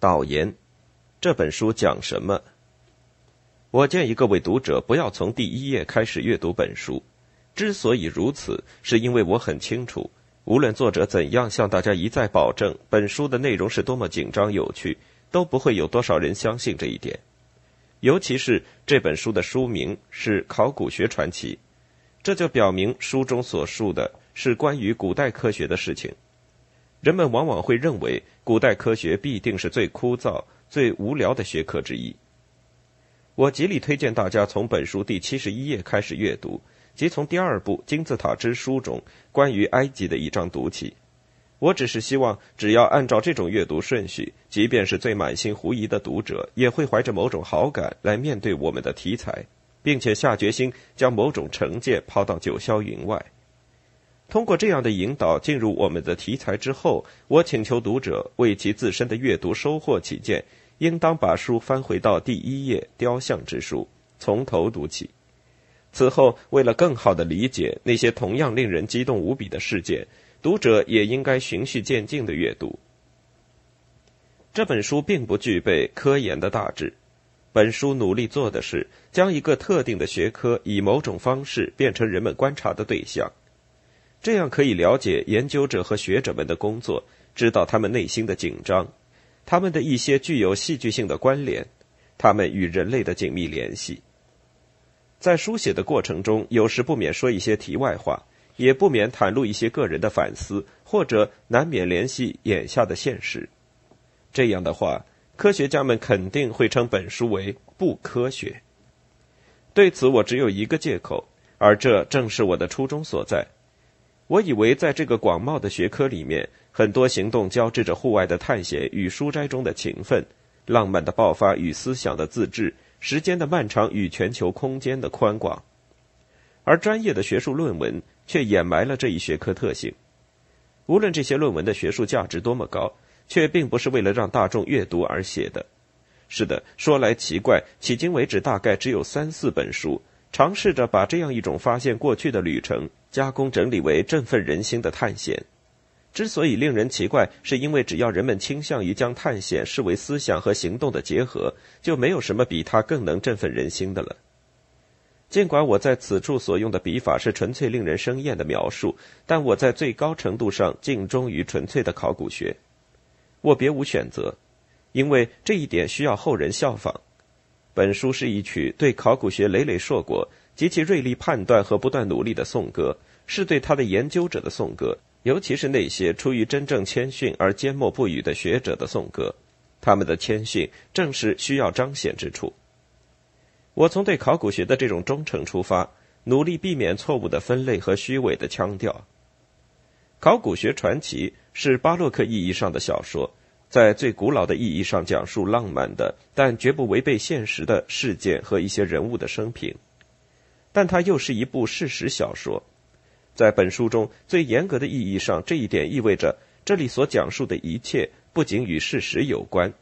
导言：这本书讲什么？我建议各位读者不要从第一页开始阅读本书。之所以如此，是因为我很清楚，无论作者怎样向大家一再保证本书的内容是多么紧张有趣，都不会有多少人相信这一点。尤其是这本书的书名是《考古学传奇》，这就表明书中所述的是关于古代科学的事情。人们往往会认为，古代科学必定是最枯燥、最无聊的学科之一。我极力推荐大家从本书第七十一页开始阅读，即从第二部《金字塔之书》中关于埃及的一章读起。我只是希望，只要按照这种阅读顺序，即便是最满心狐疑的读者，也会怀着某种好感来面对我们的题材，并且下决心将某种成见抛到九霄云外。通过这样的引导进入我们的题材之后，我请求读者为其自身的阅读收获起见。应当把书翻回到第一页《雕像之书》，从头读起。此后，为了更好地理解那些同样令人激动无比的事件，读者也应该循序渐进地阅读。这本书并不具备科研的大致，本书努力做的是将一个特定的学科以某种方式变成人们观察的对象，这样可以了解研究者和学者们的工作，知道他们内心的紧张。他们的一些具有戏剧性的关联，他们与人类的紧密联系。在书写的过程中，有时不免说一些题外话，也不免袒露一些个人的反思，或者难免联系眼下的现实。这样的话，科学家们肯定会称本书为不科学。对此，我只有一个借口，而这正是我的初衷所在。我以为，在这个广袤的学科里面，很多行动交织着户外的探险与书斋中的勤奋，浪漫的爆发与思想的自制，时间的漫长与全球空间的宽广，而专业的学术论文却掩埋了这一学科特性。无论这些论文的学术价值多么高，却并不是为了让大众阅读而写的。是的，说来奇怪，迄今为止大概只有三四本书。尝试着把这样一种发现过去的旅程加工整理为振奋人心的探险。之所以令人奇怪，是因为只要人们倾向于将探险视为思想和行动的结合，就没有什么比它更能振奋人心的了。尽管我在此处所用的笔法是纯粹令人生厌的描述，但我在最高程度上敬重于纯粹的考古学。我别无选择，因为这一点需要后人效仿。本书是一曲对考古学累累硕果及其锐利判断和不断努力的颂歌，是对他的研究者的颂歌，尤其是那些出于真正谦逊而缄默不语的学者的颂歌。他们的谦逊正是需要彰显之处。我从对考古学的这种忠诚出发，努力避免错误的分类和虚伪的腔调。考古学传奇是巴洛克意义上的小说。在最古老的意义上讲述浪漫的，但绝不违背现实的事件和一些人物的生平，但它又是一部事实小说。在本书中最严格的意义上，这一点意味着这里所讲述的一切不仅与事实有关，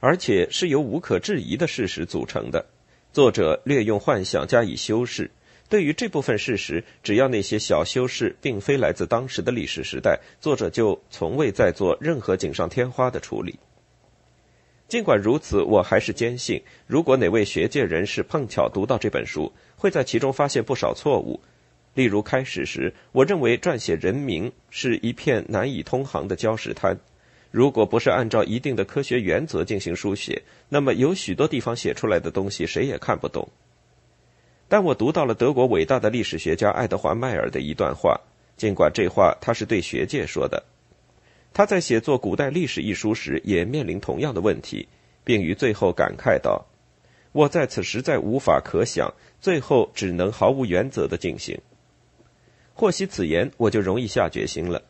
而且是由无可置疑的事实组成的。作者略用幻想加以修饰。对于这部分事实，只要那些小修饰并非来自当时的历史时代，作者就从未再做任何锦上添花的处理。尽管如此，我还是坚信，如果哪位学界人士碰巧读到这本书，会在其中发现不少错误。例如，开始时我认为撰写人名是一片难以通航的礁石滩，如果不是按照一定的科学原则进行书写，那么有许多地方写出来的东西谁也看不懂。但我读到了德国伟大的历史学家爱德华·迈尔的一段话，尽管这话他是对学界说的。他在写作《古代历史》一书时也面临同样的问题，并于最后感慨道：“我在此实在无法可想，最后只能毫无原则的进行。”获悉此言，我就容易下决心了。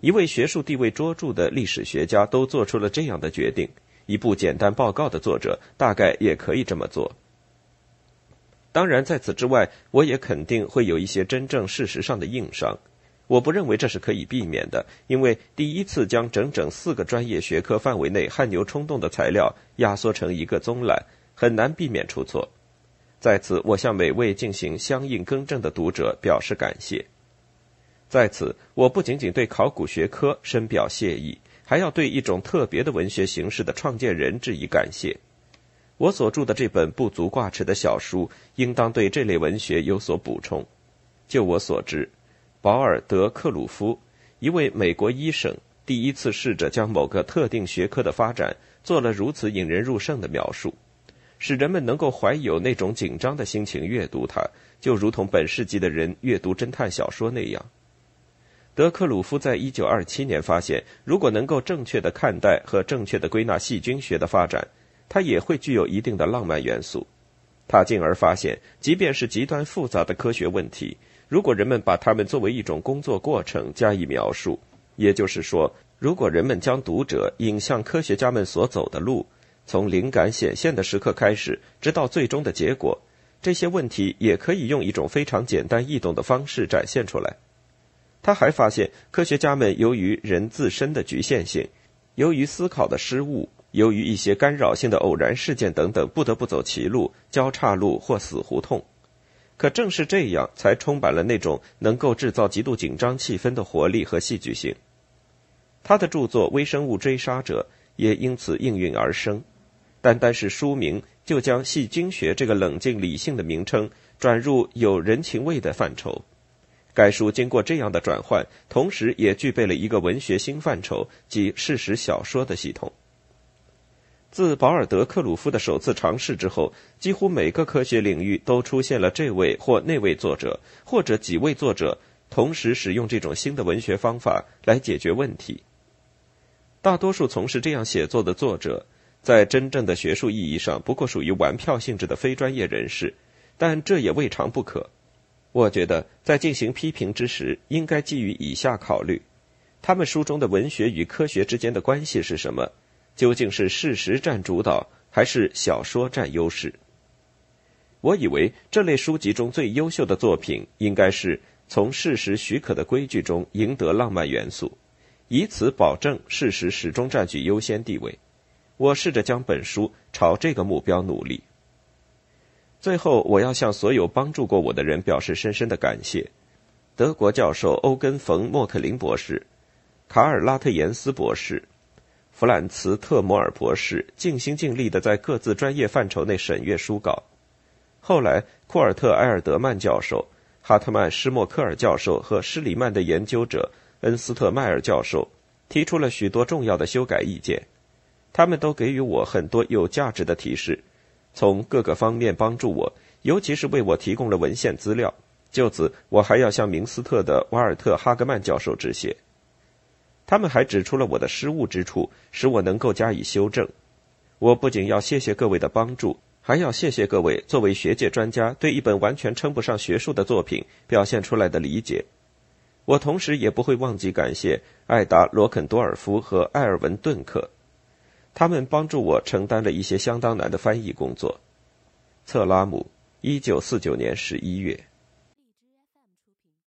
一位学术地位卓著的历史学家都做出了这样的决定，一部简单报告的作者大概也可以这么做。当然，在此之外，我也肯定会有一些真正事实上的硬伤。我不认为这是可以避免的，因为第一次将整整四个专业学科范围内汗牛充栋的材料压缩成一个综览，很难避免出错。在此，我向每位进行相应更正的读者表示感谢。在此，我不仅仅对考古学科深表谢意，还要对一种特别的文学形式的创建人致以感谢。我所著的这本不足挂齿的小书，应当对这类文学有所补充。就我所知，保尔德克鲁夫，一位美国医生，第一次试着将某个特定学科的发展做了如此引人入胜的描述，使人们能够怀有那种紧张的心情阅读它，就如同本世纪的人阅读侦探小说那样。德克鲁夫在一九二七年发现，如果能够正确的看待和正确的归纳细菌学的发展。它也会具有一定的浪漫元素。他进而发现，即便是极端复杂的科学问题，如果人们把它们作为一种工作过程加以描述，也就是说，如果人们将读者引向科学家们所走的路，从灵感显现的时刻开始，直到最终的结果，这些问题也可以用一种非常简单易懂的方式展现出来。他还发现，科学家们由于人自身的局限性，由于思考的失误。由于一些干扰性的偶然事件等等，不得不走歧路、交叉路或死胡同。可正是这样，才充满了那种能够制造极度紧张气氛的活力和戏剧性。他的著作《微生物追杀者》也因此应运而生。单单是书名，就将细菌学这个冷静理性的名称转入有人情味的范畴。该书经过这样的转换，同时也具备了一个文学新范畴，即事实小说的系统。自保尔德克鲁夫的首次尝试之后，几乎每个科学领域都出现了这位或那位作者，或者几位作者同时使用这种新的文学方法来解决问题。大多数从事这样写作的作者，在真正的学术意义上不过属于玩票性质的非专业人士，但这也未尝不可。我觉得在进行批评之时，应该基于以下考虑：他们书中的文学与科学之间的关系是什么？究竟是事实占主导，还是小说占优势？我以为这类书籍中最优秀的作品，应该是从事实许可的规矩中赢得浪漫元素，以此保证事实始终占据优先地位。我试着将本书朝这个目标努力。最后，我要向所有帮助过我的人表示深深的感谢：德国教授欧根·冯·莫克林博士，卡尔·拉特延斯博士。弗兰茨·特摩尔博士尽心尽力地在各自专业范畴内审阅书稿。后来，库尔特·埃尔德曼教授、哈特曼·施莫克尔教授和施里曼的研究者恩斯特·迈尔教授提出了许多重要的修改意见。他们都给予我很多有价值的提示，从各个方面帮助我，尤其是为我提供了文献资料。就此，我还要向明斯特的瓦尔特·哈格曼教授致谢。他们还指出了我的失误之处，使我能够加以修正。我不仅要谢谢各位的帮助，还要谢谢各位作为学界专家对一本完全称不上学术的作品表现出来的理解。我同时也不会忘记感谢艾达·罗肯多尔夫和艾尔文·顿克，他们帮助我承担了一些相当难的翻译工作。策拉姆，一九四九年十一月。